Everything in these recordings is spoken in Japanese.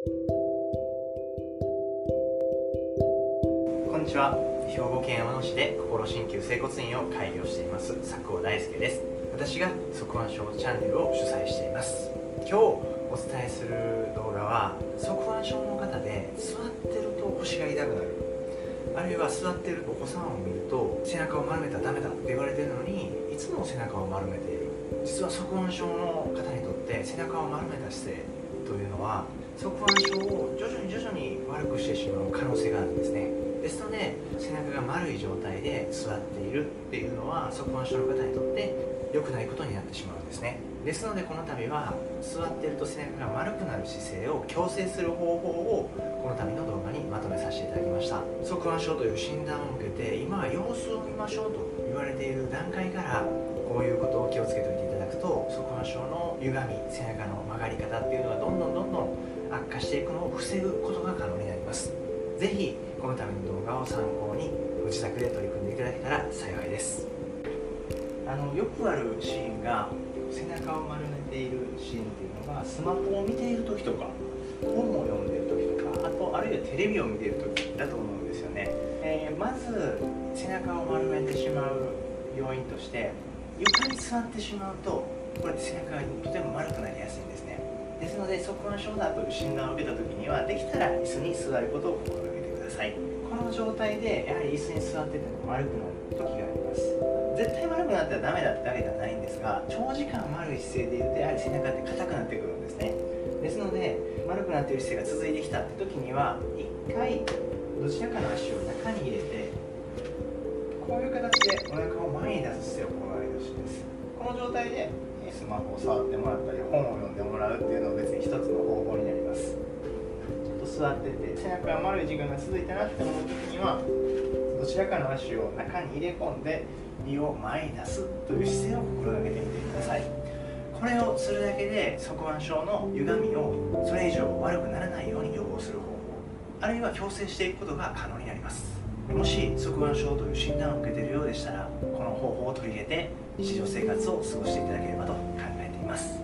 こんにちは。兵庫県山野市で心鍼灸整骨院を開業しています。佐久尾大輔です。私が側腕症チャンネルを主催しています。今日お伝えする動画は側腕症の方で座ってると腰が痛くなる。あるいは座ってるお子さんを見ると背中を丸めたらダメだって言われてるのにいつも背中を丸めている。実は側腕症の方にとって背中を丸めた姿勢というのは側腕症を徐々に徐々に悪くしてしまう可能性があるんですね。ですので背中が丸い状態で座っているっていうのは側腕症の方にとって良くないことになってしまうんですね。ですのでこの度は座っていると背中が丸くなる姿勢を矯正する方法をこの度の動画にまとめさせていただきました。側腕症という診断を受けて今は様子を見ましょうと言われている段階からこういうことを気をつけておいていただくと側腕症の歪み背中の曲がり方っていうのがどんどんどんどん悪化していくのを防ぐことが可能になります。ぜひこのための動画を参考にご自宅で取り組んでいただけたら幸いです。あのよくあるシーンが背中を丸めているシーンっていうのがスマホを見ている時とか本を読んでいる時とかあとあるいはテレビを見ている時だと思うんですよね、えー、まず背中を丸めてしまう要因として床に座ってしまうとこれ背中がとても丸くなりやすいんですね。ですので側腕症だという診断を受けた時にはできたら椅子に座ることを心がけてください。この状態でやはり椅子に座ってても丸くなる時があります。絶対丸くなったらダメだってわけではないんですが長時間丸い姿勢でいるとやはり背中って硬くなってくるんですね。ですので丸くなっている姿勢が続いてきたって時には1回どちらかの足を中に入れてこういう形でお腹を前に出す姿勢を心がけてほしいです。この状態でにスマホを触ってもらったり本を読んでもらうっていうのは別に一つの方法になります。ちょっと座ってて背中が丸い時間が続いたなって思う時にはどちらかの足を中に入れ込んで身を前に出すという姿勢を心がけてみてください。これをするだけで側腕症の歪みをそれ以上悪くならないように予防する方法あるいは矯正していくことが可能になります。もし側腕症という診断を受けているようでしたらこの方法を取り入れて日常生活を過ごしていただければと考えています。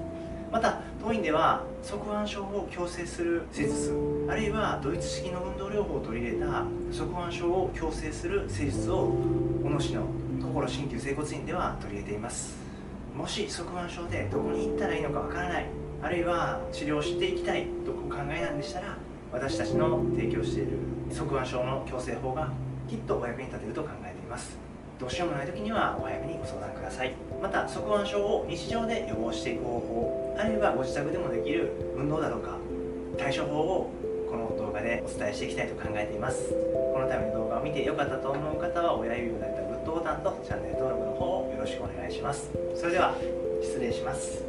また当院では側腕症を矯正する施術あるいはドイツ式の運動療法を取り入れた側腕症を矯正する施術を小野市の所鍼灸整骨院では取り入れています。もし側腕症でどこに行ったらいいのかわからないあるいは治療していきたいとお考えなんでしたら私たちの提供している側腕症の矯正法がきっとお役に立てると考えています。どうしようもない時にはお早めにご相談ください。また側腕症を日常で予防していく方法あるいはご自宅でもできる運動だとか対処法をこの動画でお伝えしていきたいと考えています。このための動画を見て良かったと思う方は親指を立てたグッドボタンとチャンネル登録の方をよろしくお願いします。それでは失礼します。